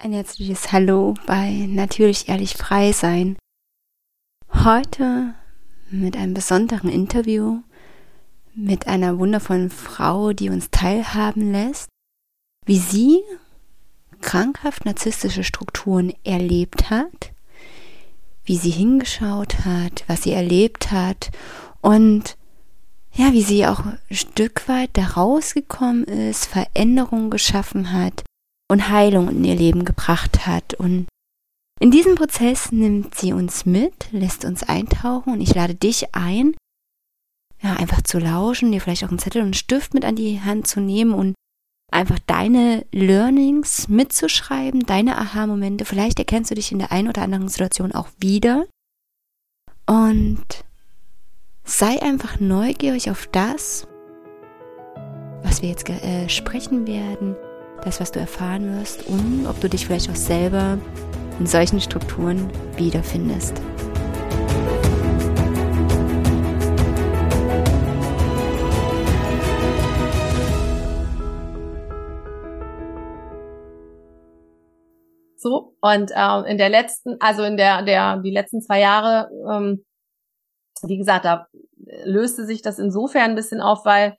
Ein herzliches Hallo bei Natürlich Ehrlich Frei Sein. Heute mit einem besonderen Interview mit einer wundervollen Frau, die uns teilhaben lässt, wie sie krankhaft narzisstische Strukturen erlebt hat, wie sie hingeschaut hat, was sie erlebt hat und ja, wie sie auch ein Stück weit da rausgekommen ist, Veränderungen geschaffen hat und Heilung in ihr Leben gebracht hat. Und in diesem Prozess nimmt sie uns mit, lässt uns eintauchen und ich lade dich ein, ja, einfach zu lauschen, dir vielleicht auch einen Zettel und einen Stift mit an die Hand zu nehmen und einfach deine Learnings mitzuschreiben, deine Aha-Momente. Vielleicht erkennst du dich in der einen oder anderen Situation auch wieder. Und sei einfach neugierig auf das, was wir jetzt äh, sprechen werden das, was du erfahren wirst und ob du dich vielleicht auch selber in solchen Strukturen wiederfindest. So, und äh, in der letzten, also in der, der, die letzten zwei Jahre, ähm, wie gesagt, da löste sich das insofern ein bisschen auf, weil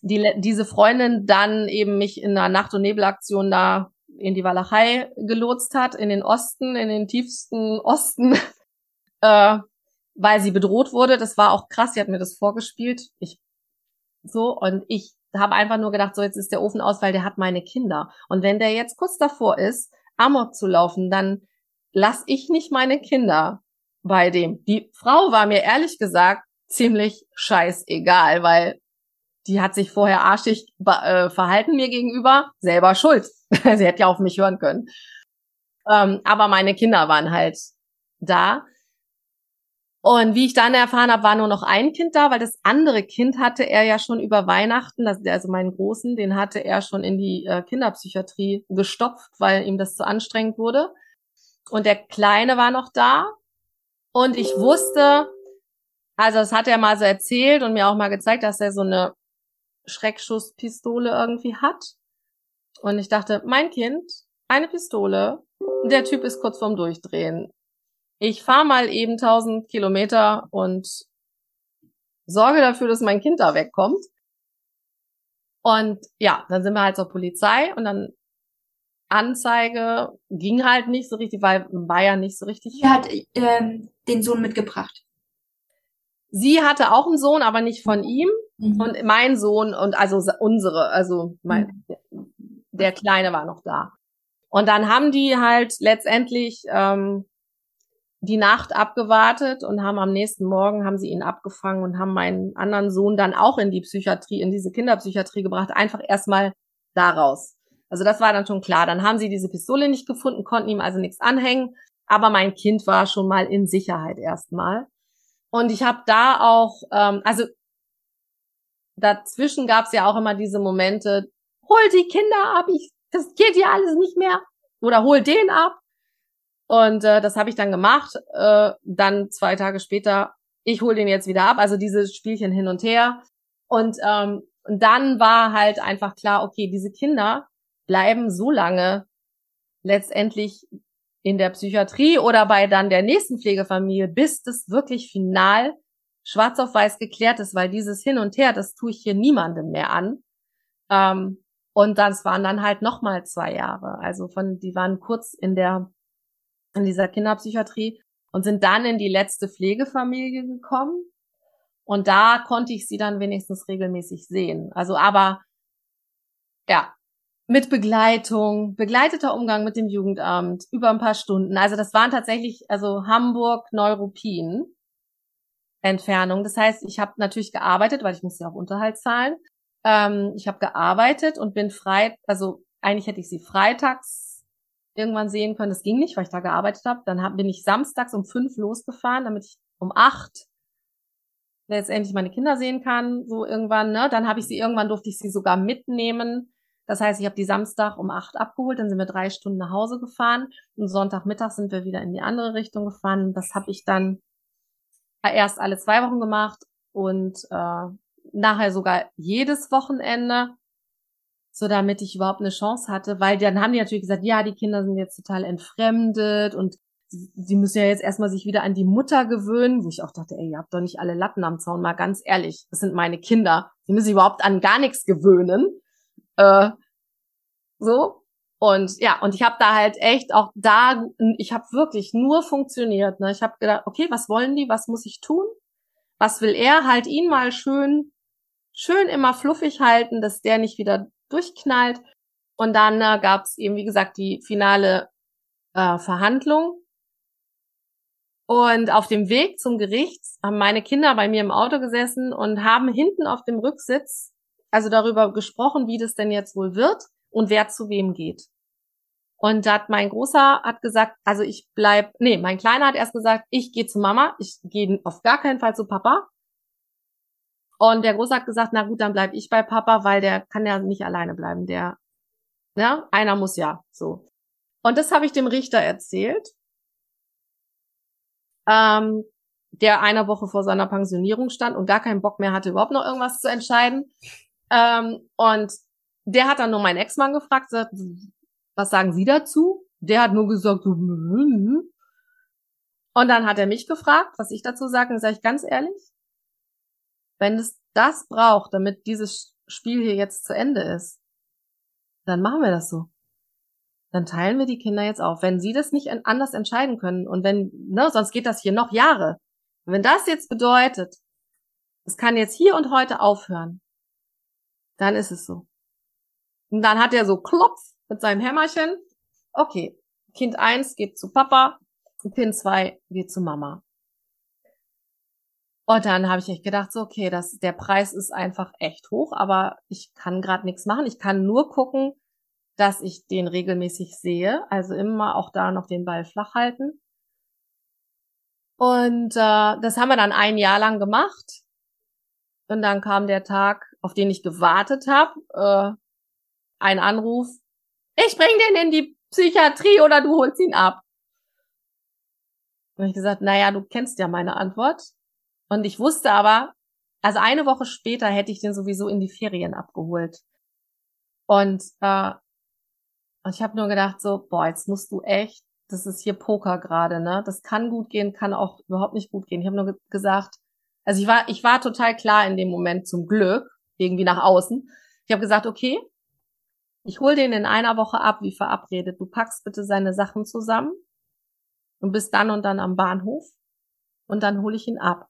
die, diese Freundin dann eben mich in einer Nacht- und Nebelaktion da in die Walachei gelotst hat, in den Osten, in den tiefsten Osten, äh, weil sie bedroht wurde. Das war auch krass, sie hat mir das vorgespielt. Ich so und ich habe einfach nur gedacht, so jetzt ist der Ofen aus, weil der hat meine Kinder. Und wenn der jetzt kurz davor ist, Amok zu laufen, dann lass ich nicht meine Kinder bei dem. Die Frau war mir ehrlich gesagt ziemlich scheißegal, weil die hat sich vorher arschig äh, verhalten mir gegenüber, selber schuld. Sie hätte ja auf mich hören können. Ähm, aber meine Kinder waren halt da. Und wie ich dann erfahren habe, war nur noch ein Kind da, weil das andere Kind hatte er ja schon über Weihnachten, also meinen Großen, den hatte er schon in die äh, Kinderpsychiatrie gestopft, weil ihm das zu anstrengend wurde. Und der Kleine war noch da. Und ich wusste, also das hat er mal so erzählt und mir auch mal gezeigt, dass er so eine Schreckschusspistole irgendwie hat. Und ich dachte, mein Kind, eine Pistole, der Typ ist kurz vorm Durchdrehen. Ich fahre mal eben 1000 Kilometer und sorge dafür, dass mein Kind da wegkommt. Und ja, dann sind wir halt zur Polizei und dann Anzeige ging halt nicht so richtig, weil war ja nicht so richtig. Sie hat ähm, den Sohn mitgebracht. Sie hatte auch einen Sohn, aber nicht von ihm. Mhm. Und mein Sohn und also unsere, also mein, mhm. der Kleine war noch da. Und dann haben die halt letztendlich ähm, die Nacht abgewartet und haben am nächsten Morgen haben sie ihn abgefangen und haben meinen anderen Sohn dann auch in die Psychiatrie, in diese Kinderpsychiatrie gebracht, einfach erstmal daraus. Also das war dann schon klar. Dann haben sie diese Pistole nicht gefunden, konnten ihm also nichts anhängen, aber mein Kind war schon mal in Sicherheit erstmal. Und ich habe da auch, ähm, also dazwischen gab es ja auch immer diese Momente, hol die Kinder ab, ich, das geht ja alles nicht mehr. Oder hol den ab. Und äh, das habe ich dann gemacht. Äh, dann zwei Tage später, ich hol den jetzt wieder ab. Also dieses Spielchen hin und her. Und, ähm, und dann war halt einfach klar, okay, diese Kinder bleiben so lange letztendlich in der Psychiatrie oder bei dann der nächsten Pflegefamilie, bis das wirklich final schwarz auf weiß geklärt ist, weil dieses Hin und Her, das tue ich hier niemandem mehr an. Ähm, und das waren dann halt nochmal zwei Jahre. Also von, die waren kurz in der, in dieser Kinderpsychiatrie und sind dann in die letzte Pflegefamilie gekommen. Und da konnte ich sie dann wenigstens regelmäßig sehen. Also aber, ja, mit Begleitung, begleiteter Umgang mit dem Jugendamt über ein paar Stunden. Also das waren tatsächlich, also Hamburg, Neuruppin. Entfernung. Das heißt, ich habe natürlich gearbeitet, weil ich musste ja auch Unterhalt zahlen. Ähm, ich habe gearbeitet und bin frei, also eigentlich hätte ich sie freitags irgendwann sehen können. Das ging nicht, weil ich da gearbeitet habe. Dann hab, bin ich samstags um fünf losgefahren, damit ich um acht letztendlich meine Kinder sehen kann, so irgendwann. Ne? Dann habe ich sie irgendwann durfte ich sie sogar mitnehmen. Das heißt, ich habe die Samstag um acht abgeholt, dann sind wir drei Stunden nach Hause gefahren und Sonntagmittag sind wir wieder in die andere Richtung gefahren. Das habe ich dann erst alle zwei Wochen gemacht und äh, nachher sogar jedes Wochenende. so damit ich überhaupt eine Chance hatte, weil dann haben die natürlich gesagt, ja, die Kinder sind jetzt total entfremdet und sie müssen ja jetzt erstmal sich wieder an die Mutter gewöhnen, wo ich auch dachte, ey, ihr habt doch nicht alle Latten am Zaun, mal ganz ehrlich, das sind meine Kinder, die müssen sich überhaupt an gar nichts gewöhnen. Äh, so. Und ja, und ich habe da halt echt auch da, ich habe wirklich nur funktioniert. Ne? Ich habe gedacht, okay, was wollen die, was muss ich tun? Was will er? Halt ihn mal schön, schön immer fluffig halten, dass der nicht wieder durchknallt. Und dann äh, gab es eben, wie gesagt, die finale äh, Verhandlung. Und auf dem Weg zum Gericht haben meine Kinder bei mir im Auto gesessen und haben hinten auf dem Rücksitz also darüber gesprochen, wie das denn jetzt wohl wird und wer zu wem geht. Und da hat mein Großer hat gesagt, also ich bleib, nee, mein Kleiner hat erst gesagt, ich gehe zu Mama, ich gehe auf gar keinen Fall zu Papa. Und der Große hat gesagt, na gut, dann bleib ich bei Papa, weil der kann ja nicht alleine bleiben. Der, ja, einer muss ja, so. Und das habe ich dem Richter erzählt, ähm, der eine Woche vor seiner Pensionierung stand und gar keinen Bock mehr hatte, überhaupt noch irgendwas zu entscheiden. Ähm, und der hat dann nur meinen Ex-Mann gefragt, sagt, was sagen Sie dazu? Der hat nur gesagt, so, und dann hat er mich gefragt, was ich dazu sage, und sage ich ganz ehrlich, wenn es das braucht, damit dieses Spiel hier jetzt zu Ende ist, dann machen wir das so. Dann teilen wir die Kinder jetzt auf. Wenn sie das nicht anders entscheiden können und wenn, ne, sonst geht das hier noch Jahre. wenn das jetzt bedeutet, es kann jetzt hier und heute aufhören, dann ist es so. Und dann hat er so Klopf mit seinem Hämmerchen. Okay, Kind eins geht zu Papa, Kind zwei geht zu Mama. Und dann habe ich echt gedacht, so, okay, das, der Preis ist einfach echt hoch, aber ich kann gerade nichts machen. Ich kann nur gucken, dass ich den regelmäßig sehe. Also immer auch da noch den Ball flach halten. Und äh, das haben wir dann ein Jahr lang gemacht. Und dann kam der Tag, auf den ich gewartet habe. Äh, ein Anruf. Ich bring den in die Psychiatrie oder du holst ihn ab. Und ich gesagt, naja, du kennst ja meine Antwort. Und ich wusste aber, also eine Woche später hätte ich den sowieso in die Ferien abgeholt. Und äh, ich habe nur gedacht, so, boah, jetzt musst du echt, das ist hier Poker gerade, ne? Das kann gut gehen, kann auch überhaupt nicht gut gehen. Ich habe nur ge gesagt, also ich war, ich war total klar in dem Moment zum Glück, irgendwie nach außen. Ich habe gesagt, okay, ich hol den in einer Woche ab, wie verabredet. Du packst bitte seine Sachen zusammen und bist dann und dann am Bahnhof und dann hole ich ihn ab.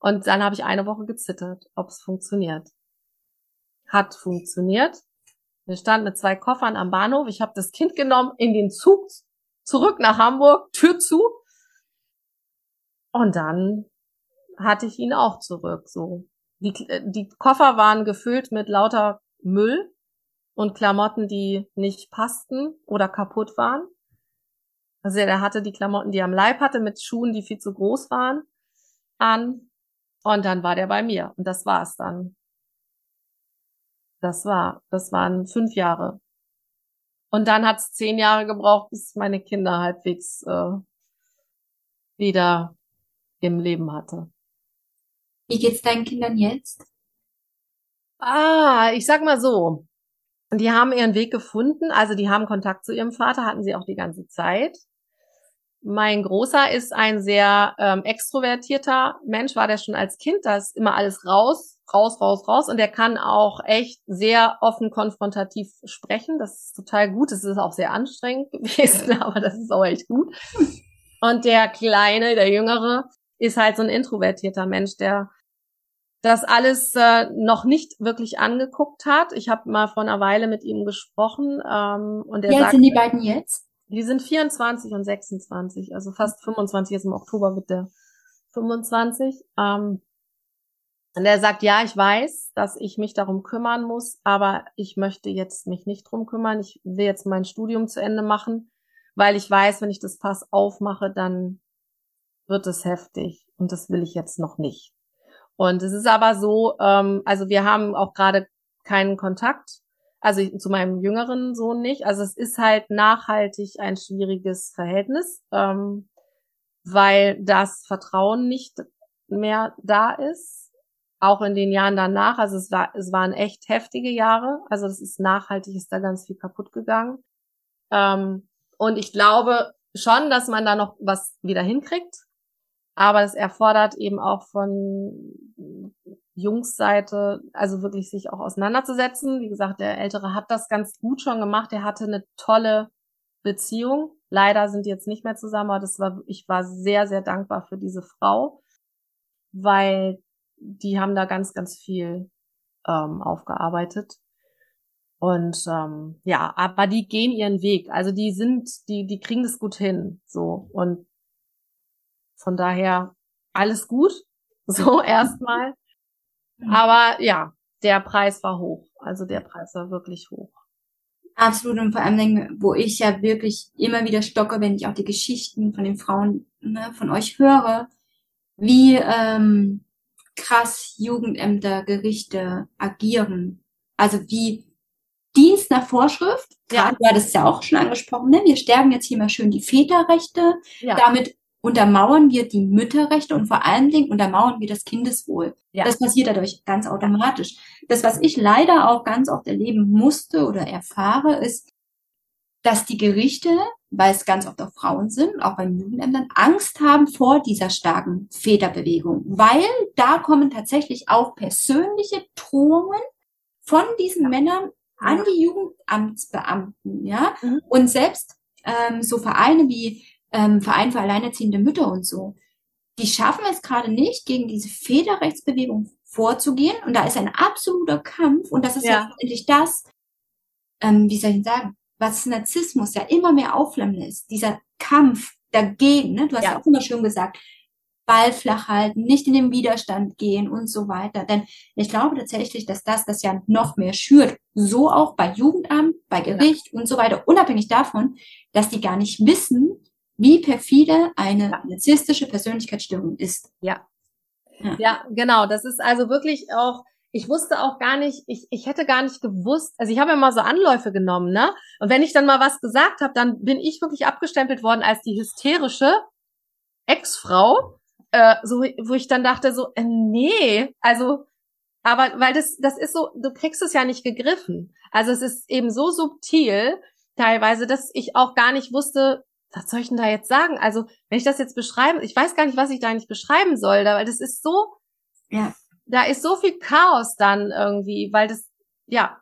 Und dann habe ich eine Woche gezittert, ob es funktioniert. Hat funktioniert. Wir standen mit zwei Koffern am Bahnhof. Ich habe das Kind genommen, in den Zug zurück nach Hamburg, Tür zu. Und dann hatte ich ihn auch zurück. So die, die Koffer waren gefüllt mit lauter Müll und Klamotten, die nicht passten oder kaputt waren. Also er hatte die Klamotten, die er am Leib hatte, mit Schuhen, die viel zu groß waren, an. Und dann war der bei mir. Und das war's dann. Das war, das waren fünf Jahre. Und dann hat's zehn Jahre gebraucht, bis meine Kinder halbwegs äh, wieder im Leben hatte. Wie geht's deinen Kindern jetzt? Ah, ich sag mal so. Die haben ihren Weg gefunden, also die haben Kontakt zu ihrem Vater, hatten sie auch die ganze Zeit. Mein Großer ist ein sehr ähm, extrovertierter Mensch, war der schon als Kind, da ist immer alles raus, raus, raus, raus und der kann auch echt sehr offen konfrontativ sprechen. Das ist total gut, das ist auch sehr anstrengend gewesen, aber das ist auch echt gut. Und der Kleine, der Jüngere, ist halt so ein introvertierter Mensch, der das alles äh, noch nicht wirklich angeguckt hat. Ich habe mal vor einer Weile mit ihm gesprochen ähm, und er Wie sagt, sind die beiden jetzt? Die sind 24 und 26, also fast 25. Jetzt im Oktober wird der 25. Ähm, und er sagt, ja, ich weiß, dass ich mich darum kümmern muss, aber ich möchte jetzt mich nicht drum kümmern. Ich will jetzt mein Studium zu Ende machen, weil ich weiß, wenn ich das Pass aufmache, dann wird es heftig und das will ich jetzt noch nicht. Und es ist aber so, ähm, also wir haben auch gerade keinen Kontakt, also zu meinem jüngeren Sohn nicht. Also es ist halt nachhaltig ein schwieriges Verhältnis, ähm, weil das Vertrauen nicht mehr da ist. auch in den Jahren danach. Also es war, es waren echt heftige Jahre. Also das ist nachhaltig, ist da ganz viel kaputt gegangen. Ähm, und ich glaube schon, dass man da noch was wieder hinkriegt. Aber es erfordert eben auch von Jungsseite, also wirklich sich auch auseinanderzusetzen. Wie gesagt, der Ältere hat das ganz gut schon gemacht. Er hatte eine tolle Beziehung. Leider sind die jetzt nicht mehr zusammen, aber das war, ich war sehr, sehr dankbar für diese Frau, weil die haben da ganz, ganz viel ähm, aufgearbeitet. Und ähm, ja, aber die gehen ihren Weg. Also die sind, die, die kriegen das gut hin. So. Und von daher alles gut. So erstmal. Aber ja, der Preis war hoch. Also der Preis war wirklich hoch. Absolut und vor allem, wo ich ja wirklich immer wieder stocke, wenn ich auch die Geschichten von den Frauen ne, von euch höre, wie ähm, krass Jugendämter, Gerichte agieren. Also wie Dienst nach Vorschrift, ja. du hattest ja auch schon angesprochen, ne? wir stärken jetzt hier mal schön die Väterrechte, ja. damit untermauern wir die Mütterrechte und vor allen Dingen untermauern wir das Kindeswohl. Ja. Das passiert dadurch ganz automatisch. Das, was ich leider auch ganz oft erleben musste oder erfahre, ist, dass die Gerichte, weil es ganz oft auch Frauen sind, auch bei Jugendämtern, Angst haben vor dieser starken Väterbewegung, weil da kommen tatsächlich auch persönliche Drohungen von diesen Männern an die Jugendamtsbeamten, ja, mhm. und selbst ähm, so Vereine wie ähm, Verein für alleinerziehende Mütter und so, die schaffen es gerade nicht, gegen diese Federrechtsbewegung vorzugehen. Und da ist ein absoluter Kampf. Und das ist ja letztendlich das, ähm, wie soll ich sagen, was Narzissmus ja immer mehr aufflammen ist. Dieser Kampf dagegen. Ne? Du hast ja. ja auch immer schön gesagt, Ball flach halten, nicht in den Widerstand gehen und so weiter. Denn ich glaube tatsächlich, dass das das ja noch mehr schürt. So auch bei Jugendamt, bei Gericht ja. und so weiter. Unabhängig davon, dass die gar nicht wissen, wie perfide eine ja. narzisstische Persönlichkeitsstörung ist. Ja. ja. Ja, genau. Das ist also wirklich auch, ich wusste auch gar nicht, ich, ich hätte gar nicht gewusst, also ich habe immer so Anläufe genommen, ne? Und wenn ich dann mal was gesagt habe, dann bin ich wirklich abgestempelt worden als die hysterische Ex-Frau, äh, so, wo ich dann dachte so, äh, nee, also, aber weil das, das ist so, du kriegst es ja nicht gegriffen. Also es ist eben so subtil teilweise, dass ich auch gar nicht wusste, was soll ich denn da jetzt sagen? Also, wenn ich das jetzt beschreiben, ich weiß gar nicht, was ich da nicht beschreiben soll, da, weil das ist so, ja. da ist so viel Chaos dann irgendwie, weil das, ja.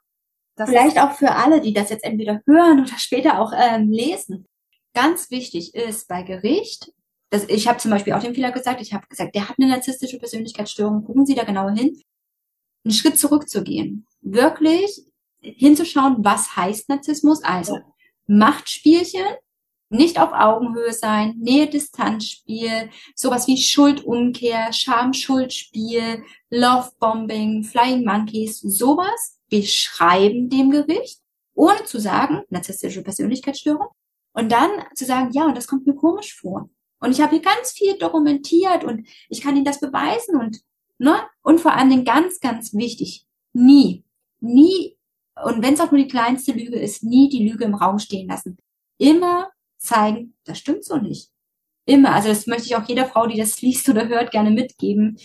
Das Vielleicht auch für alle, die das jetzt entweder hören oder später auch ähm, lesen. Ganz wichtig ist bei Gericht, das, ich habe zum Beispiel auch den Fehler gesagt, ich habe gesagt, der hat eine narzisstische Persönlichkeitsstörung, gucken Sie da genauer hin, einen Schritt zurückzugehen. Wirklich hinzuschauen, was heißt Narzissmus, also ja. Machtspielchen, nicht auf Augenhöhe sein, Nähe-Distanz-Spiel, sowas wie Schuldumkehr, Scham-Schuld-Spiel, Love-Bombing, Flying Monkeys, sowas beschreiben dem Gericht, ohne zu sagen, narzisstische Persönlichkeitsstörung, und dann zu sagen, ja, und das kommt mir komisch vor. Und ich habe hier ganz viel dokumentiert und ich kann Ihnen das beweisen und, ne, und vor allen Dingen ganz, ganz wichtig, nie, nie, und wenn es auch nur die kleinste Lüge ist, nie die Lüge im Raum stehen lassen. Immer zeigen, das stimmt so nicht. Immer. Also das möchte ich auch jeder Frau, die das liest oder hört, gerne mitgeben.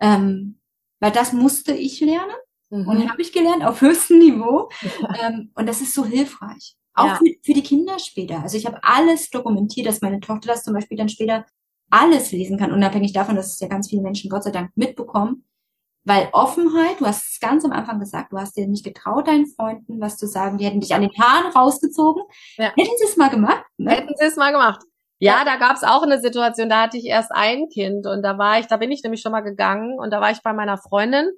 Ähm, weil das musste ich lernen mhm. und habe ich gelernt auf höchstem Niveau. ähm, und das ist so hilfreich. Auch ja. für, für die Kinder später. Also ich habe alles dokumentiert, dass meine Tochter das zum Beispiel dann später alles lesen kann, unabhängig davon, dass es ja ganz viele Menschen Gott sei Dank mitbekommen. Weil Offenheit, du hast es ganz am Anfang gesagt, du hast dir nicht getraut, deinen Freunden was zu sagen, die hätten dich an den Haaren rausgezogen. Ja. Hätten sie es mal gemacht? Ne? Hätten sie es mal gemacht. Ja, da gab es auch eine Situation, da hatte ich erst ein Kind und da war ich, da bin ich nämlich schon mal gegangen und da war ich bei meiner Freundin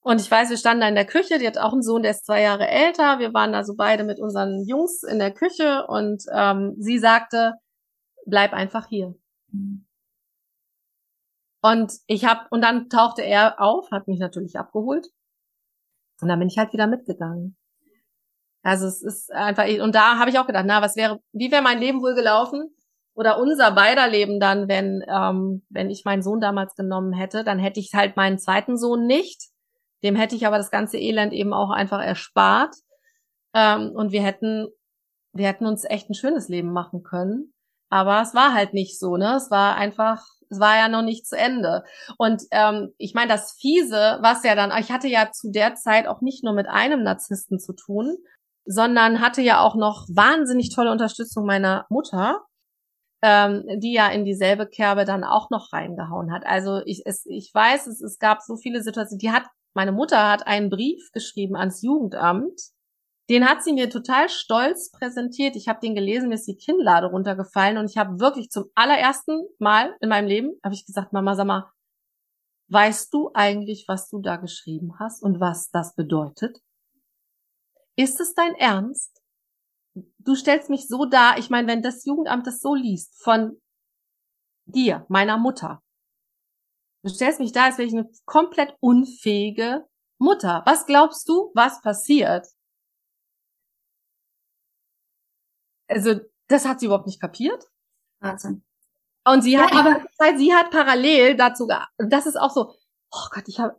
und ich weiß, wir standen da in der Küche, die hat auch einen Sohn, der ist zwei Jahre älter. Wir waren da so beide mit unseren Jungs in der Küche und ähm, sie sagte, bleib einfach hier. Mhm. Und ich habe und dann tauchte er auf, hat mich natürlich abgeholt und dann bin ich halt wieder mitgegangen. Also es ist einfach und da habe ich auch gedacht, na was wäre, wie wäre mein Leben wohl gelaufen oder unser beider Leben dann, wenn ähm, wenn ich meinen Sohn damals genommen hätte, dann hätte ich halt meinen zweiten Sohn nicht. Dem hätte ich aber das ganze Elend eben auch einfach erspart ähm, und wir hätten wir hätten uns echt ein schönes Leben machen können. Aber es war halt nicht so, ne? Es war einfach, es war ja noch nicht zu Ende. Und ähm, ich meine, das Fiese, was ja dann, ich hatte ja zu der Zeit auch nicht nur mit einem Narzissten zu tun, sondern hatte ja auch noch wahnsinnig tolle Unterstützung meiner Mutter, ähm, die ja in dieselbe Kerbe dann auch noch reingehauen hat. Also ich, es, ich weiß, es, es gab so viele Situationen. Die hat, meine Mutter hat einen Brief geschrieben ans Jugendamt. Den hat sie mir total stolz präsentiert. Ich habe den gelesen, mir ist die Kinnlade runtergefallen und ich habe wirklich zum allerersten Mal in meinem Leben habe ich gesagt, Mama, sag mal, weißt du eigentlich, was du da geschrieben hast und was das bedeutet? Ist es dein Ernst? du stellst mich so dar, ich meine, wenn das Jugendamt das so liest von dir, meiner Mutter, du stellst mich da, als wäre ich eine komplett unfähige Mutter. Was glaubst du, was passiert? Also, das hat sie überhaupt nicht kapiert. Wahnsinn. Und sie hat, ja, aber sie hat parallel dazu, das ist auch so, oh Gott, ich habe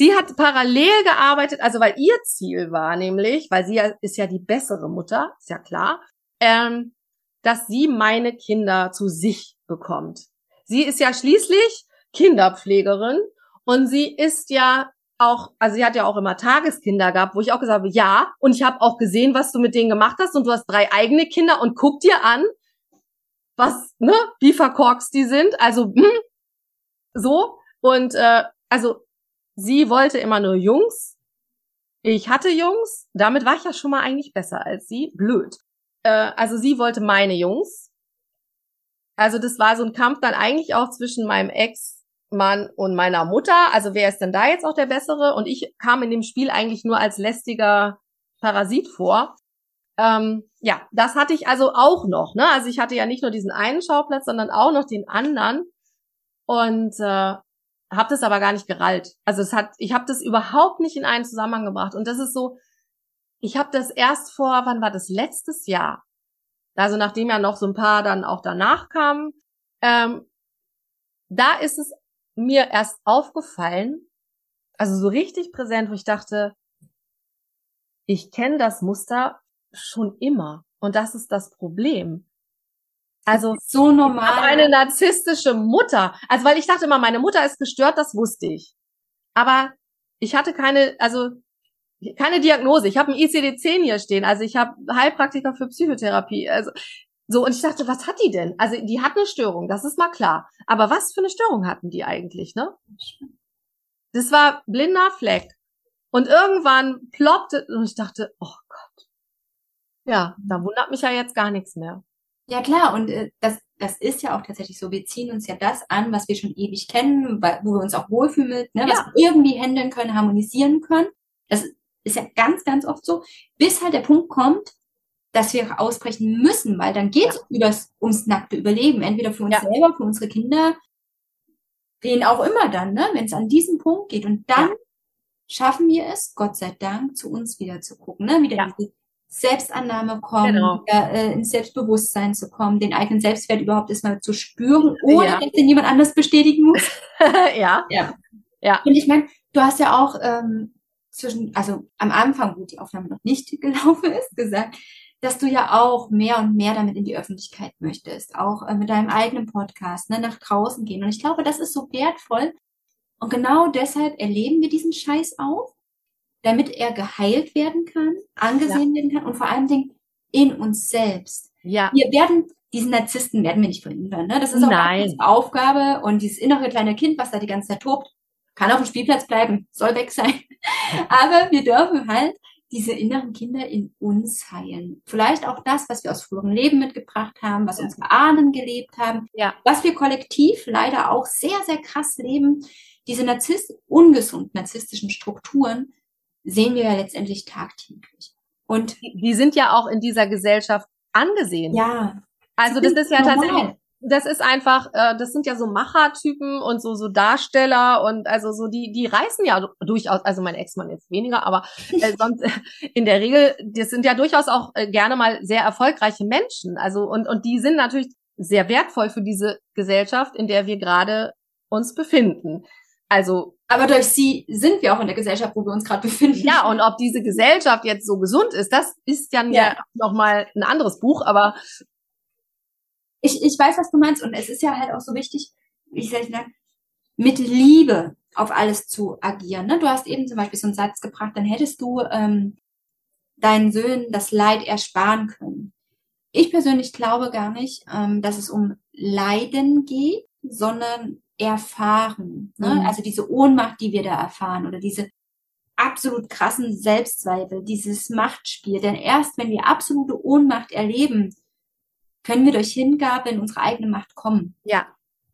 Sie hat parallel gearbeitet, also weil ihr Ziel war nämlich, weil sie ja, ist ja die bessere Mutter, ist ja klar, ähm, dass sie meine Kinder zu sich bekommt. Sie ist ja schließlich Kinderpflegerin und sie ist ja auch, also sie hat ja auch immer Tageskinder gehabt, wo ich auch gesagt habe, ja, und ich habe auch gesehen, was du mit denen gemacht hast und du hast drei eigene Kinder und guck dir an, was, ne, wie verkorkst die sind, also hm, so und äh, also sie wollte immer nur Jungs. Ich hatte Jungs. Damit war ich ja schon mal eigentlich besser als sie. Blöd. Äh, also sie wollte meine Jungs. Also das war so ein Kampf dann eigentlich auch zwischen meinem Ex-Mann und meiner Mutter. Also wer ist denn da jetzt auch der Bessere? Und ich kam in dem Spiel eigentlich nur als lästiger Parasit vor. Ähm, ja, das hatte ich also auch noch. Ne? Also ich hatte ja nicht nur diesen einen Schauplatz, sondern auch noch den anderen. Und äh, habe das aber gar nicht gerallt. Also es hat, ich habe das überhaupt nicht in einen Zusammenhang gebracht. Und das ist so, ich habe das erst vor, wann war das letztes Jahr? Also nachdem ja noch so ein paar dann auch danach kamen, ähm, da ist es mir erst aufgefallen, also so richtig präsent, wo ich dachte, ich kenne das Muster schon immer und das ist das Problem. Also so normal. Ich eine narzisstische Mutter. Also weil ich dachte immer, meine Mutter ist gestört, das wusste ich. Aber ich hatte keine, also keine Diagnose. Ich habe ein ICD-10 hier stehen. Also ich habe Heilpraktiker für Psychotherapie. Also so und ich dachte, was hat die denn? Also die hat eine Störung, das ist mal klar. Aber was für eine Störung hatten die eigentlich, ne? Das war blinder Fleck. Und irgendwann ploppte und ich dachte, oh Gott. Ja, da wundert mich ja jetzt gar nichts mehr. Ja klar, und äh, das, das ist ja auch tatsächlich so. Wir ziehen uns ja das an, was wir schon ewig kennen, wo wir uns auch wohlfühlen mit, ne, ja. was wir irgendwie handeln können, harmonisieren können. Das ist ja ganz, ganz oft so, bis halt der Punkt kommt, dass wir ausbrechen müssen, weil dann geht es ja. ums nackte Überleben, entweder für uns ja. selber, für unsere Kinder, wen auch immer dann, ne, wenn es an diesen Punkt geht. Und dann schaffen wir es, Gott sei Dank, zu uns wieder zu gucken, ne, wieder diese Selbstannahme kommen, genau. äh, ins Selbstbewusstsein zu kommen, den eigenen Selbstwert überhaupt erstmal zu spüren, ohne ja. dass den jemand anders bestätigen muss. ja. Ja. Ja. Und ich meine, du hast ja auch ähm, zwischen, also am Anfang, wo die Aufnahme noch nicht gelaufen ist, gesagt, dass du ja auch mehr und mehr damit in die Öffentlichkeit möchtest, auch äh, mit deinem eigenen Podcast, ne, nach draußen gehen. Und ich glaube, das ist so wertvoll. Und genau deshalb erleben wir diesen Scheiß auch damit er geheilt werden kann, angesehen ja. werden kann und vor allen Dingen in uns selbst. Ja. Wir werden diesen Narzissten werden wir nicht verhindern. Ne? Das ist auch Nein. Aufgabe und dieses innere kleine Kind, was da die ganze Zeit tobt, kann auf dem Spielplatz bleiben, soll weg sein. Aber wir dürfen halt diese inneren Kinder in uns heilen. Vielleicht auch das, was wir aus früheren Leben mitgebracht haben, was unsere Ahnen gelebt haben, ja. was wir kollektiv leider auch sehr, sehr krass leben. Diese narzisst ungesund narzisstischen Strukturen sehen wir ja letztendlich tagtäglich. Und die sind ja auch in dieser Gesellschaft angesehen. Ja. Also das ist ja normal. tatsächlich, das ist einfach, äh, das sind ja so Machertypen und so so Darsteller und also so die die reißen ja durchaus, also mein Ex-Mann jetzt weniger, aber äh, sonst äh, in der Regel, das sind ja durchaus auch äh, gerne mal sehr erfolgreiche Menschen. Also und und die sind natürlich sehr wertvoll für diese Gesellschaft, in der wir gerade uns befinden. Also aber durch sie sind wir auch in der Gesellschaft, wo wir uns gerade befinden. Ja, und ob diese Gesellschaft jetzt so gesund ist, das ist dann ja, ja nochmal ein anderes Buch, aber ich, ich weiß, was du meinst. Und es ist ja halt auch so wichtig, wie ich sage, mit Liebe auf alles zu agieren. Ne? Du hast eben zum Beispiel so einen Satz gebracht, dann hättest du ähm, deinen Söhnen das Leid ersparen können. Ich persönlich glaube gar nicht, ähm, dass es um Leiden geht, sondern erfahren. Ne? Mhm. Also diese Ohnmacht, die wir da erfahren oder diese absolut krassen Selbstzweifel, dieses Machtspiel. Denn erst wenn wir absolute Ohnmacht erleben, können wir durch Hingabe in unsere eigene Macht kommen. Ja.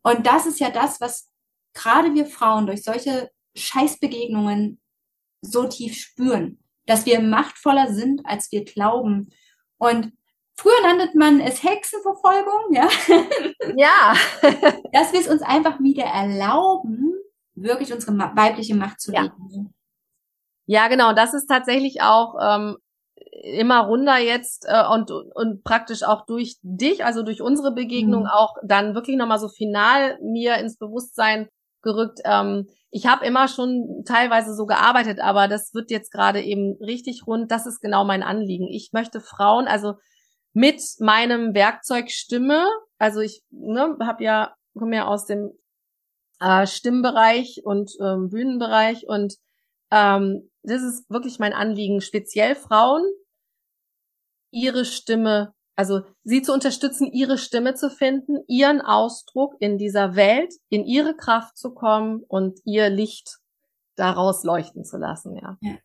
Und das ist ja das, was gerade wir Frauen durch solche Scheißbegegnungen so tief spüren, dass wir machtvoller sind, als wir glauben. Und früher nannte man es Hexenverfolgung, ja. Ja. dass wir es uns einfach wieder erlauben, wirklich unsere weibliche Macht zu leben. Ja, ja genau. Das ist tatsächlich auch ähm, immer runder jetzt äh, und, und praktisch auch durch dich, also durch unsere Begegnung mhm. auch dann wirklich nochmal so final mir ins Bewusstsein gerückt. Ähm, ich habe immer schon teilweise so gearbeitet, aber das wird jetzt gerade eben richtig rund. Das ist genau mein Anliegen. Ich möchte Frauen, also mit meinem Werkzeug Stimme, also ich ne, habe ja komme ja aus dem äh, Stimmbereich und ähm, Bühnenbereich und ähm, das ist wirklich mein Anliegen, speziell Frauen ihre Stimme, also sie zu unterstützen, ihre Stimme zu finden, ihren Ausdruck in dieser Welt, in ihre Kraft zu kommen und ihr Licht daraus leuchten zu lassen, ja. ja.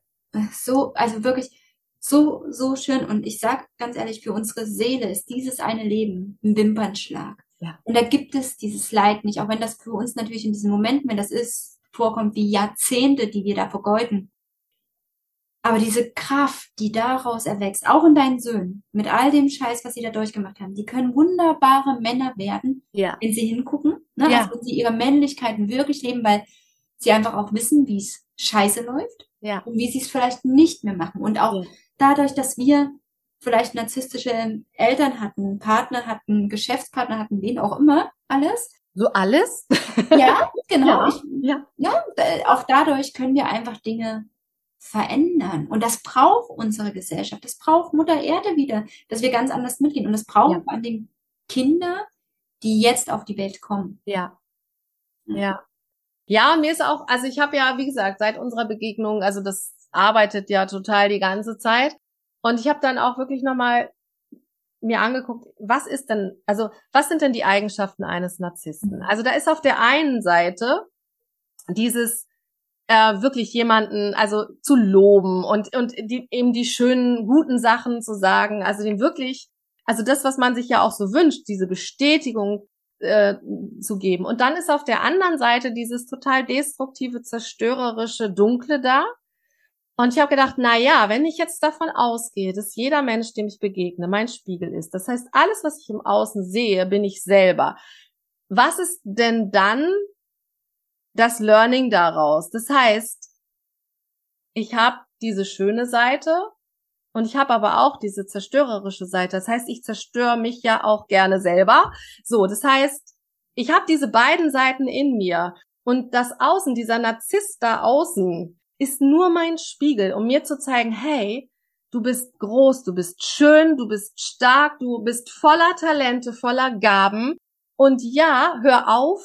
So, also wirklich so, so schön. Und ich sag ganz ehrlich, für unsere Seele ist dieses eine Leben ein Wimpernschlag. Ja. Und da gibt es dieses Leid nicht, auch wenn das für uns natürlich in diesem Moment, wenn das ist, vorkommt wie Jahrzehnte, die wir da vergeuden. Aber diese Kraft, die daraus erwächst, auch in deinen Söhnen, mit all dem Scheiß, was sie da durchgemacht haben, die können wunderbare Männer werden, ja. wenn sie hingucken, ne? ja. also wenn sie ihre Männlichkeiten wirklich leben, weil sie einfach auch wissen, wie es scheiße läuft ja. und wie sie es vielleicht nicht mehr machen. Und auch ja. dadurch, dass wir vielleicht narzisstische Eltern hatten, Partner hatten, Geschäftspartner hatten, wen auch immer, alles. So alles? Ja, genau. Ja, ich, ja. ja, auch dadurch können wir einfach Dinge verändern. Und das braucht unsere Gesellschaft. Das braucht Mutter Erde wieder, dass wir ganz anders mitgehen. Und das brauchen ja. vor allem Kinder, die jetzt auf die Welt kommen. Ja. Ja. Ja, mir ist auch, also ich habe ja, wie gesagt, seit unserer Begegnung, also das arbeitet ja total die ganze Zeit. Und ich habe dann auch wirklich nochmal mir angeguckt, was ist denn, also was sind denn die Eigenschaften eines Narzissten? Mhm. Also da ist auf der einen Seite dieses äh, wirklich jemanden also zu loben und und die, eben die schönen guten Sachen zu sagen, also den wirklich also das was man sich ja auch so wünscht, diese Bestätigung äh, zu geben. Und dann ist auf der anderen Seite dieses total destruktive, zerstörerische Dunkle da. Und ich habe gedacht, na ja, wenn ich jetzt davon ausgehe, dass jeder Mensch, dem ich begegne, mein Spiegel ist, das heißt, alles, was ich im Außen sehe, bin ich selber. Was ist denn dann das Learning daraus. Das heißt, ich habe diese schöne Seite und ich habe aber auch diese zerstörerische Seite. Das heißt, ich zerstöre mich ja auch gerne selber. So, das heißt, ich habe diese beiden Seiten in mir und das Außen, dieser Narzisst da außen, ist nur mein Spiegel, um mir zu zeigen, hey, du bist groß, du bist schön, du bist stark, du bist voller Talente, voller Gaben. Und ja, hör auf,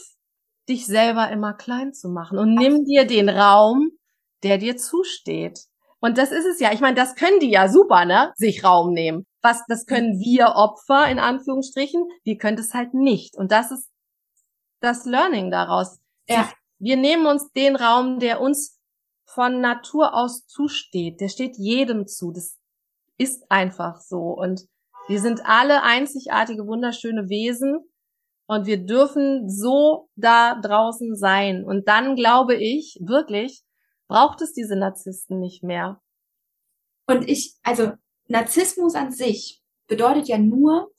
dich selber immer klein zu machen und nimm dir den Raum, der dir zusteht. Und das ist es ja. Ich meine, das können die ja super, ne? Sich Raum nehmen. Was, das können wir Opfer in Anführungsstrichen. Wir können das halt nicht. Und das ist das Learning daraus. Ja. Wir nehmen uns den Raum, der uns von Natur aus zusteht. Der steht jedem zu. Das ist einfach so. Und wir sind alle einzigartige, wunderschöne Wesen. Und wir dürfen so da draußen sein. Und dann glaube ich, wirklich, braucht es diese Narzissten nicht mehr. Und ich, also Narzissmus an sich bedeutet ja nur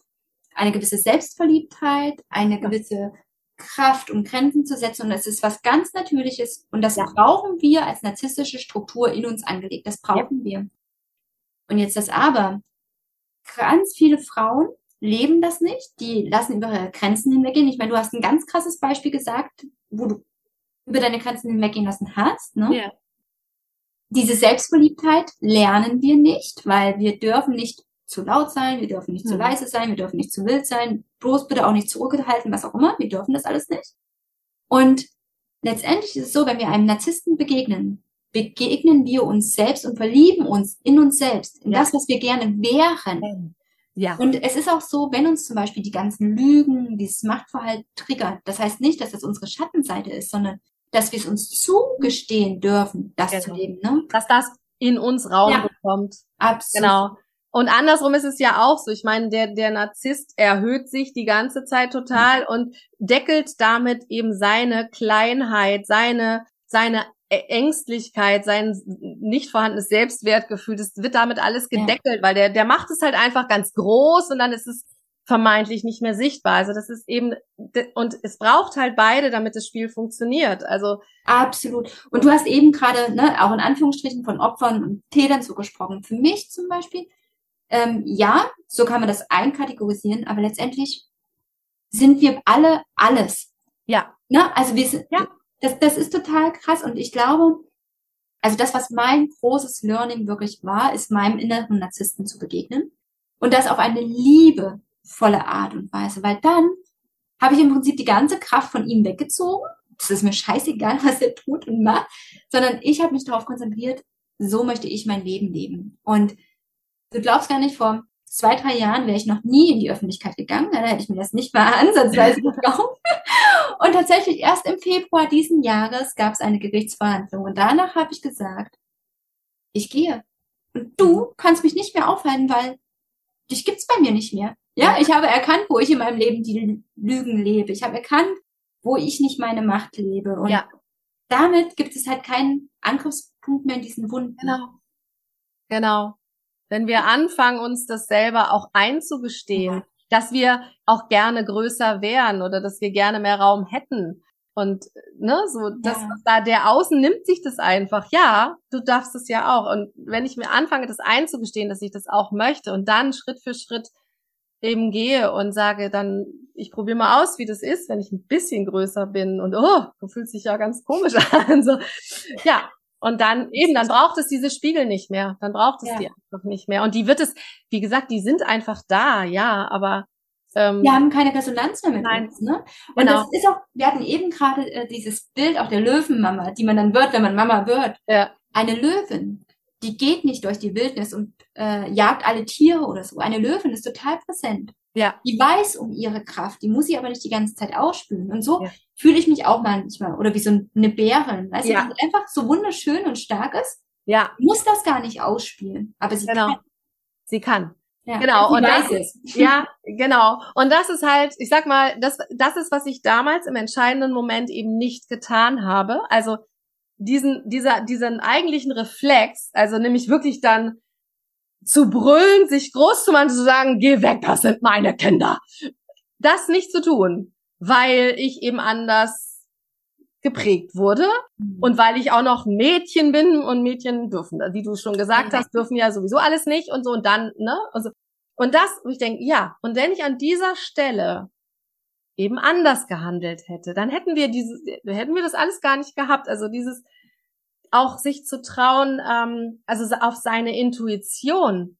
eine gewisse Selbstverliebtheit, eine gewisse Kraft, um Grenzen zu setzen. Und das ist was ganz Natürliches. Und das ja. brauchen wir als narzisstische Struktur in uns angelegt. Das brauchen ja. wir. Und jetzt das Aber. Ganz viele Frauen leben das nicht, die lassen über ihre Grenzen hinweggehen. Ich meine, du hast ein ganz krasses Beispiel gesagt, wo du über deine Grenzen hinweggehen lassen hast. Ne? Ja. Diese Selbstverliebtheit lernen wir nicht, weil wir dürfen nicht zu laut sein, wir dürfen nicht mhm. zu leise sein, wir dürfen nicht zu wild sein, bloß bitte auch nicht zurückgehalten, was auch immer, wir dürfen das alles nicht. Und letztendlich ist es so, wenn wir einem Narzissten begegnen, begegnen wir uns selbst und verlieben uns in uns selbst, in ja. das, was wir gerne wären. Ja. Und es ist auch so, wenn uns zum Beispiel die ganzen Lügen, dieses Machtverhalten triggert, das heißt nicht, dass das unsere Schattenseite ist, sondern dass wir es uns zugestehen dürfen, das genau. zu leben. Ne? Dass das in uns Raum ja. bekommt. Absolut. Genau. Und andersrum ist es ja auch so. Ich meine, der, der Narzisst erhöht sich die ganze Zeit total mhm. und deckelt damit eben seine Kleinheit, seine, seine Ängstlichkeit, sein nicht vorhandenes Selbstwertgefühl, das wird damit alles gedeckelt, ja. weil der, der macht es halt einfach ganz groß und dann ist es vermeintlich nicht mehr sichtbar. Also das ist eben, und es braucht halt beide, damit das Spiel funktioniert. Also. Absolut. Und du hast eben gerade, ne, auch in Anführungsstrichen von Opfern und Tätern so gesprochen. Für mich zum Beispiel, ähm, ja, so kann man das einkategorisieren, aber letztendlich sind wir alle alles. Ja. Ne? Also wir sind, ja. Das, das ist total krass und ich glaube, also das, was mein großes Learning wirklich war, ist meinem inneren Narzissten zu begegnen und das auf eine liebevolle Art und Weise, weil dann habe ich im Prinzip die ganze Kraft von ihm weggezogen. Es ist mir scheißegal, was er tut und macht, sondern ich habe mich darauf konzentriert, so möchte ich mein Leben leben. Und Du glaubst gar nicht, vor zwei, drei Jahren wäre ich noch nie in die Öffentlichkeit gegangen. Da hätte ich mir das nicht mal ansatzweise geglaubt. Und tatsächlich erst im Februar diesen Jahres gab es eine Gerichtsverhandlung. Und danach habe ich gesagt, ich gehe. Und du kannst mich nicht mehr aufhalten, weil dich gibt's bei mir nicht mehr. Ja, ich habe erkannt, wo ich in meinem Leben die Lügen lebe. Ich habe erkannt, wo ich nicht meine Macht lebe. Und ja. damit gibt es halt keinen Angriffspunkt mehr in diesen Wunden. Genau. Genau. Wenn wir anfangen, uns das selber auch einzugestehen, ja. Dass wir auch gerne größer wären oder dass wir gerne mehr Raum hätten. Und ne, so das ja. da der Außen nimmt sich das einfach. Ja, du darfst es ja auch. Und wenn ich mir anfange, das einzugestehen, dass ich das auch möchte und dann Schritt für Schritt eben gehe und sage dann, ich probiere mal aus, wie das ist, wenn ich ein bisschen größer bin und oh, du fühlst dich ja ganz komisch an. So, ja, und dann eben, dann braucht es diese Spiegel nicht mehr. Dann braucht es ja. die einfach nicht mehr. Und die wird es, wie gesagt, die sind einfach da, ja, aber ähm, wir haben keine Resonanz mehr mit nein. uns. Ne? Und genau. das ist auch, wir hatten eben gerade äh, dieses Bild auch der Löwenmama, die man dann wird, wenn man Mama wird. Ja. Eine Löwin, die geht nicht durch die Wildnis und äh, jagt alle Tiere oder so. Eine Löwin ist total präsent. Ja. Die weiß um ihre Kraft, die muss sie aber nicht die ganze Zeit ausspülen. Und so ja. fühle ich mich auch manchmal. Oder wie so eine Bärin. Weißt ja. du, die einfach so wunderschön und stark ist. Ja. Muss das gar nicht ausspielen. Aber sie genau. kann. Sie kann. Ja, genau. Und das ist, ja, genau. Und das ist halt, ich sag mal, das, das ist, was ich damals im entscheidenden Moment eben nicht getan habe. Also diesen, dieser, diesen eigentlichen Reflex, also nämlich wirklich dann zu brüllen, sich groß zu machen, zu sagen, geh weg, das sind meine Kinder. Das nicht zu tun, weil ich eben anders geprägt wurde mhm. und weil ich auch noch ein Mädchen bin und Mädchen dürfen, wie du schon gesagt hast, dürfen ja sowieso alles nicht und so und dann, ne? Und, so. und das, ich denke, ja, und wenn ich an dieser Stelle eben anders gehandelt hätte, dann hätten wir dieses, hätten wir das alles gar nicht gehabt. Also dieses, auch sich zu trauen, ähm, also auf seine Intuition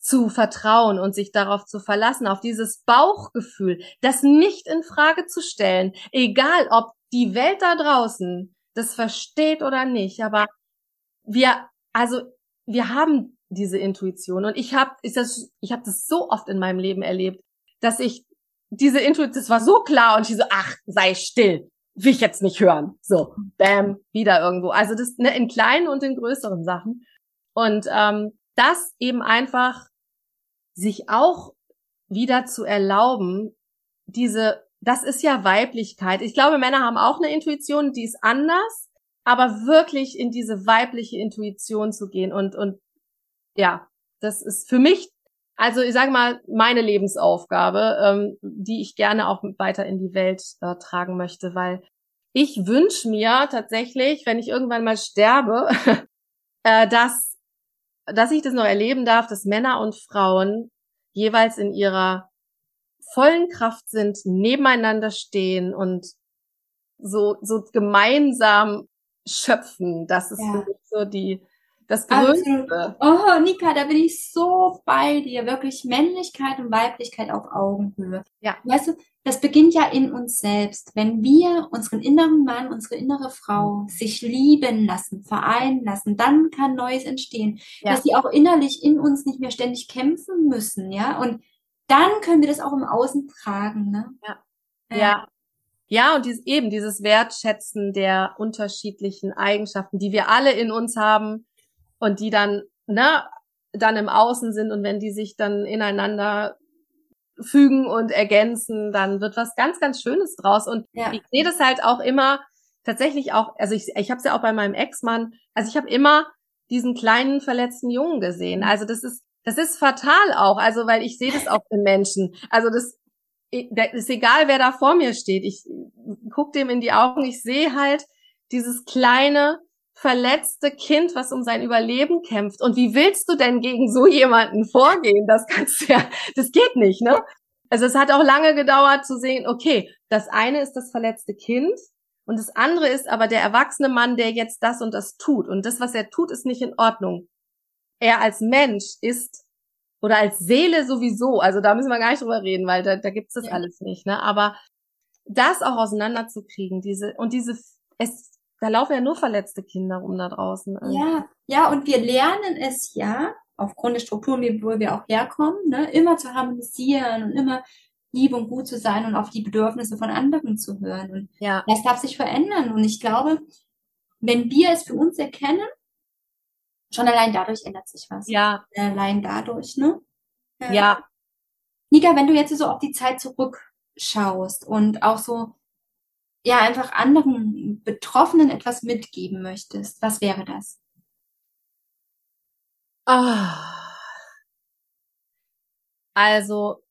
zu vertrauen und sich darauf zu verlassen, auf dieses Bauchgefühl, das nicht in Frage zu stellen, egal ob die Welt da draußen das versteht oder nicht, aber wir, also wir haben diese Intuition und ich habe, ist das, ich habe das so oft in meinem Leben erlebt, dass ich diese Intuition, das war so klar und ich so, ach, sei still, will ich jetzt nicht hören. So, bam, wieder irgendwo. Also das ne, in kleinen und in größeren Sachen. Und ähm, das eben einfach sich auch wieder zu erlauben, diese, das ist ja Weiblichkeit. Ich glaube, Männer haben auch eine Intuition, die ist anders, aber wirklich in diese weibliche Intuition zu gehen und, und ja, das ist für mich, also ich sage mal, meine Lebensaufgabe, ähm, die ich gerne auch weiter in die Welt äh, tragen möchte, weil ich wünsche mir tatsächlich, wenn ich irgendwann mal sterbe, äh, dass, dass ich das noch erleben darf, dass Männer und Frauen jeweils in ihrer vollen Kraft sind, nebeneinander stehen und so, so gemeinsam schöpfen. Das ist ja. so die, Das Größte. Oh, Nika, da bin ich so bei dir. Wirklich Männlichkeit und Weiblichkeit auf Augenhöhe. Ja. Weißt du, das beginnt ja in uns selbst. Wenn wir unseren inneren Mann, unsere innere Frau sich lieben lassen, vereinen lassen, dann kann Neues entstehen. Ja. Dass die auch innerlich in uns nicht mehr ständig kämpfen müssen, ja. Und dann können wir das auch im Außen tragen, ne? Ja. Ja. Ja, und dies, eben dieses Wertschätzen der unterschiedlichen Eigenschaften, die wir alle in uns haben und die dann, ne, dann im Außen sind und wenn die sich dann ineinander fügen und ergänzen, dann wird was ganz, ganz Schönes draus. Und ja. ich sehe das halt auch immer tatsächlich auch, also ich, ich habe es ja auch bei meinem Ex-Mann, also ich habe immer diesen kleinen verletzten Jungen gesehen. Also das ist, das ist fatal auch, also weil ich sehe das auch in Menschen. Also das, das ist egal, wer da vor mir steht. Ich guck dem in die Augen, ich sehe halt dieses kleine, verletzte Kind, was um sein Überleben kämpft. Und wie willst du denn gegen so jemanden vorgehen? Das kannst du ja, das geht nicht, ne? Also es hat auch lange gedauert zu sehen, okay, das eine ist das verletzte Kind und das andere ist aber der erwachsene Mann, der jetzt das und das tut. Und das, was er tut, ist nicht in Ordnung. Er als Mensch ist oder als Seele sowieso, also da müssen wir gar nicht drüber reden, weil da, da gibt es das ja. alles nicht, ne? Aber das auch auseinanderzukriegen, diese und diese es da laufen ja nur verletzte Kinder rum da draußen. Ja, ja, und wir lernen es ja, aufgrund der Strukturen, wo wir auch herkommen, ne, immer zu harmonisieren und immer lieb und gut zu sein und auf die Bedürfnisse von anderen zu hören. Und ja. das darf sich verändern. Und ich glaube, wenn wir es für uns erkennen, schon allein dadurch ändert sich was. Ja. Allein dadurch, ne? Ja. ja. Nika, wenn du jetzt so auf die Zeit zurückschaust und auch so ja einfach anderen Betroffenen etwas mitgeben möchtest, was wäre das? Ah. Also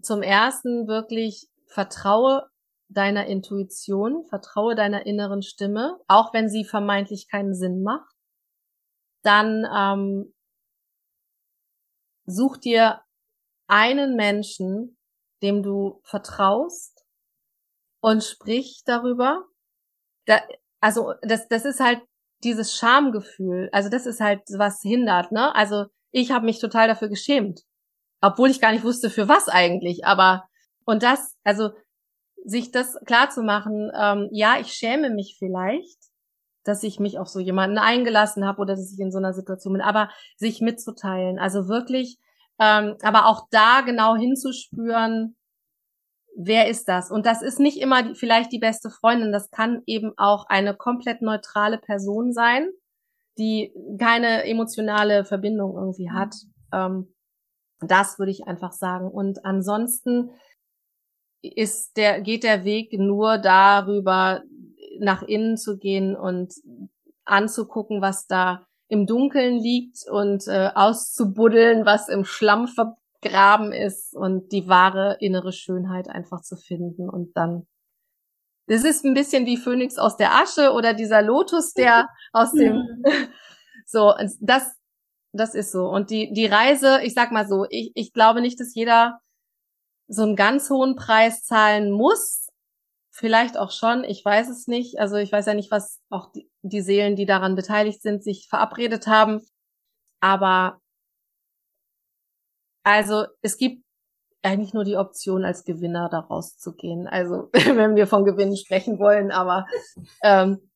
zum ersten wirklich vertraue deiner Intuition, vertraue deiner inneren Stimme, auch wenn sie vermeintlich keinen Sinn macht. Dann ähm, such dir einen Menschen, dem du vertraust, und sprich darüber. Da, also das, das ist halt dieses Schamgefühl. Also das ist halt was hindert, ne? Also ich habe mich total dafür geschämt, obwohl ich gar nicht wusste für was eigentlich. Aber und das, also sich das klar zu machen, ähm, ja, ich schäme mich vielleicht, dass ich mich auf so jemanden eingelassen habe oder dass ich in so einer Situation bin, aber sich mitzuteilen, also wirklich, ähm, aber auch da genau hinzuspüren, wer ist das? Und das ist nicht immer die, vielleicht die beste Freundin, das kann eben auch eine komplett neutrale Person sein, die keine emotionale Verbindung irgendwie hat. Ähm, das würde ich einfach sagen. Und ansonsten ist der, geht der Weg nur darüber, nach innen zu gehen und anzugucken, was da im Dunkeln liegt und äh, auszubuddeln, was im Schlamm ver Graben ist und die wahre innere Schönheit einfach zu finden und dann das ist ein bisschen wie Phönix aus der Asche oder dieser Lotus, der aus dem so das das ist so und die die Reise, ich sag mal so, ich ich glaube nicht, dass jeder so einen ganz hohen Preis zahlen muss. Vielleicht auch schon, ich weiß es nicht. Also ich weiß ja nicht, was auch die, die Seelen, die daran beteiligt sind, sich verabredet haben. Aber also es gibt eigentlich nur die Option, als Gewinner da rauszugehen. Also wenn wir von Gewinnen sprechen wollen, aber ähm,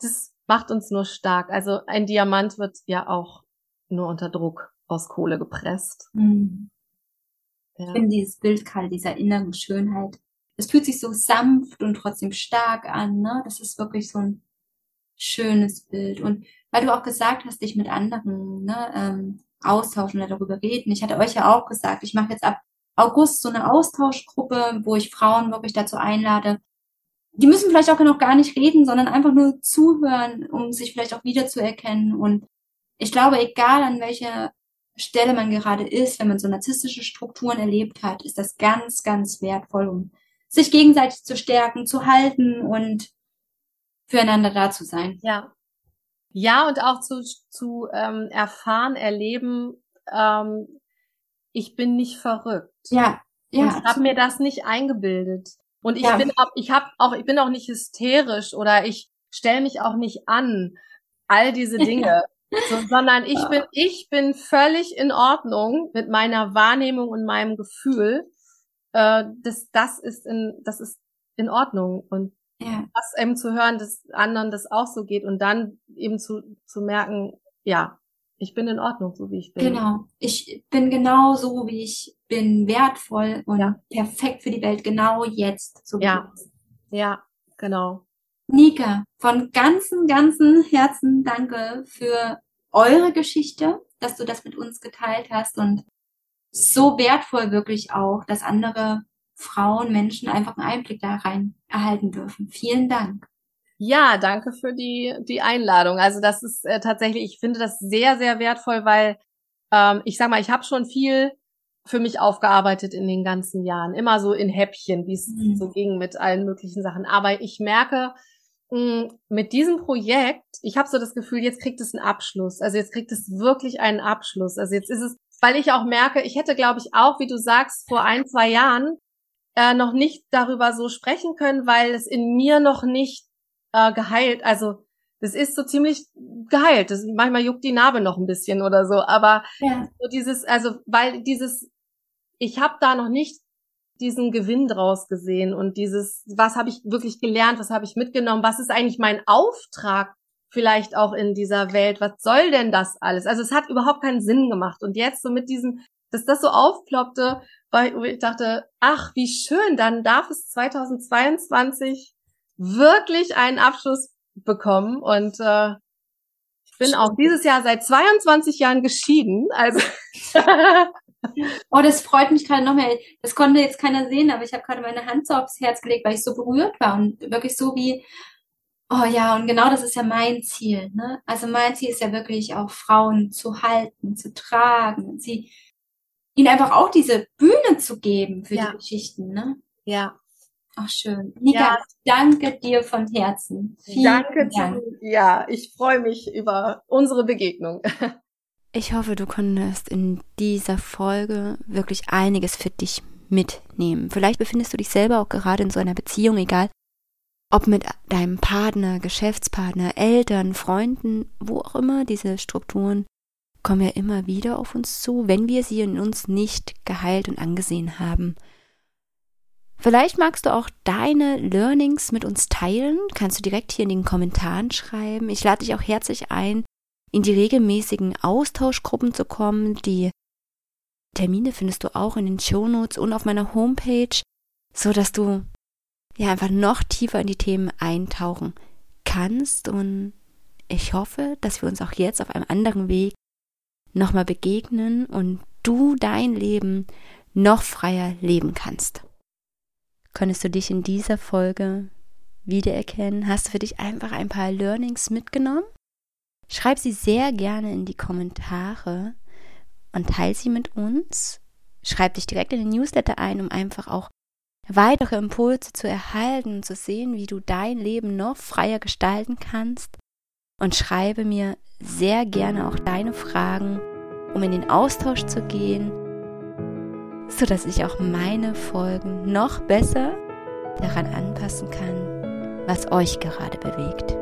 das macht uns nur stark. Also ein Diamant wird ja auch nur unter Druck aus Kohle gepresst. Mhm. Ja. Ich finde dieses Bild, Karl, dieser inneren Schönheit. Es fühlt sich so sanft und trotzdem stark an. Ne? Das ist wirklich so ein schönes Bild. Und weil du auch gesagt hast, dich mit anderen ne, ähm, austauschen oder darüber reden. Ich hatte euch ja auch gesagt, ich mache jetzt ab August so eine Austauschgruppe, wo ich Frauen wirklich dazu einlade. Die müssen vielleicht auch noch gar nicht reden, sondern einfach nur zuhören, um sich vielleicht auch wiederzuerkennen. Und ich glaube, egal an welcher Stelle man gerade ist, wenn man so narzisstische Strukturen erlebt hat, ist das ganz, ganz wertvoll, um sich gegenseitig zu stärken, zu halten und füreinander da zu sein. Ja, ja, und auch zu, zu ähm, erfahren, erleben, ähm, ich bin nicht verrückt. Ja, ja. Und ich habe mir das nicht eingebildet. Und ich ja. bin auch, ich habe auch, ich bin auch nicht hysterisch oder ich stelle mich auch nicht an. all diese Dinge. So, sondern ich bin, ich bin völlig in Ordnung mit meiner Wahrnehmung und meinem Gefühl. Äh, das, das ist in, das ist in Ordnung. Und ja. das eben zu hören, dass anderen das auch so geht und dann eben zu, zu merken, ja, ich bin in Ordnung, so wie ich bin. Genau. Ich bin genau so, wie ich bin, wertvoll und ja. perfekt für die Welt, genau jetzt. So ja. Ja, genau. Nika, von ganzem, ganzem Herzen danke für eure Geschichte, dass du das mit uns geteilt hast und so wertvoll wirklich auch, dass andere Frauen, Menschen einfach einen Einblick da rein erhalten dürfen. Vielen Dank. Ja, danke für die, die Einladung. Also das ist äh, tatsächlich, ich finde das sehr, sehr wertvoll, weil ähm, ich sag mal, ich habe schon viel für mich aufgearbeitet in den ganzen Jahren. Immer so in Häppchen, wie es mhm. so ging mit allen möglichen Sachen. Aber ich merke, mh, hm, mit diesem Projekt, ich habe so das Gefühl, jetzt kriegt es einen Abschluss. Also jetzt kriegt es wirklich einen Abschluss. Also jetzt ist es, weil ich auch merke, ich hätte, glaube ich, auch, wie du sagst, vor ein, zwei Jahren äh, noch nicht darüber so sprechen können, weil es in mir noch nicht äh, geheilt, also das ist so ziemlich geheilt. Das, manchmal juckt die Narbe noch ein bisschen oder so, aber ja. so dieses, also weil dieses, ich habe da noch nicht diesen Gewinn draus gesehen und dieses, was habe ich wirklich gelernt, was habe ich mitgenommen, was ist eigentlich mein Auftrag vielleicht auch in dieser Welt, was soll denn das alles? Also es hat überhaupt keinen Sinn gemacht und jetzt so mit diesem, dass das so aufploppte, weil ich dachte, ach, wie schön, dann darf es 2022 wirklich einen Abschluss bekommen und äh, ich bin auch dieses Jahr seit 22 Jahren geschieden, also Oh, das freut mich gerade noch mehr. Das konnte jetzt keiner sehen, aber ich habe gerade meine Hand so aufs Herz gelegt, weil ich so berührt war und wirklich so wie, oh ja, und genau das ist ja mein Ziel. Ne? Also mein Ziel ist ja wirklich auch Frauen zu halten, zu tragen, sie ihnen einfach auch diese Bühne zu geben für ja. die Geschichten. Ne? Ja, Ach schön. Nika, ja. danke dir von Herzen. Vielen danke Dank. Ja, ich freue mich über unsere Begegnung. Ich hoffe, du konntest in dieser Folge wirklich einiges für dich mitnehmen. Vielleicht befindest du dich selber auch gerade in so einer Beziehung, egal ob mit deinem Partner, Geschäftspartner, Eltern, Freunden, wo auch immer, diese Strukturen kommen ja immer wieder auf uns zu, wenn wir sie in uns nicht geheilt und angesehen haben. Vielleicht magst du auch deine Learnings mit uns teilen. Kannst du direkt hier in den Kommentaren schreiben. Ich lade dich auch herzlich ein, in die regelmäßigen Austauschgruppen zu kommen. Die Termine findest du auch in den Shownotes und auf meiner Homepage, so dass du ja einfach noch tiefer in die Themen eintauchen kannst. Und ich hoffe, dass wir uns auch jetzt auf einem anderen Weg nochmal begegnen und du dein Leben noch freier leben kannst. Konntest du dich in dieser Folge wiedererkennen? Hast du für dich einfach ein paar Learnings mitgenommen? Schreib sie sehr gerne in die Kommentare und teile sie mit uns. Schreib dich direkt in den Newsletter ein, um einfach auch weitere Impulse zu erhalten und zu sehen, wie du dein Leben noch freier gestalten kannst. Und schreibe mir sehr gerne auch deine Fragen, um in den Austausch zu gehen so dass ich auch meine Folgen noch besser daran anpassen kann, was euch gerade bewegt.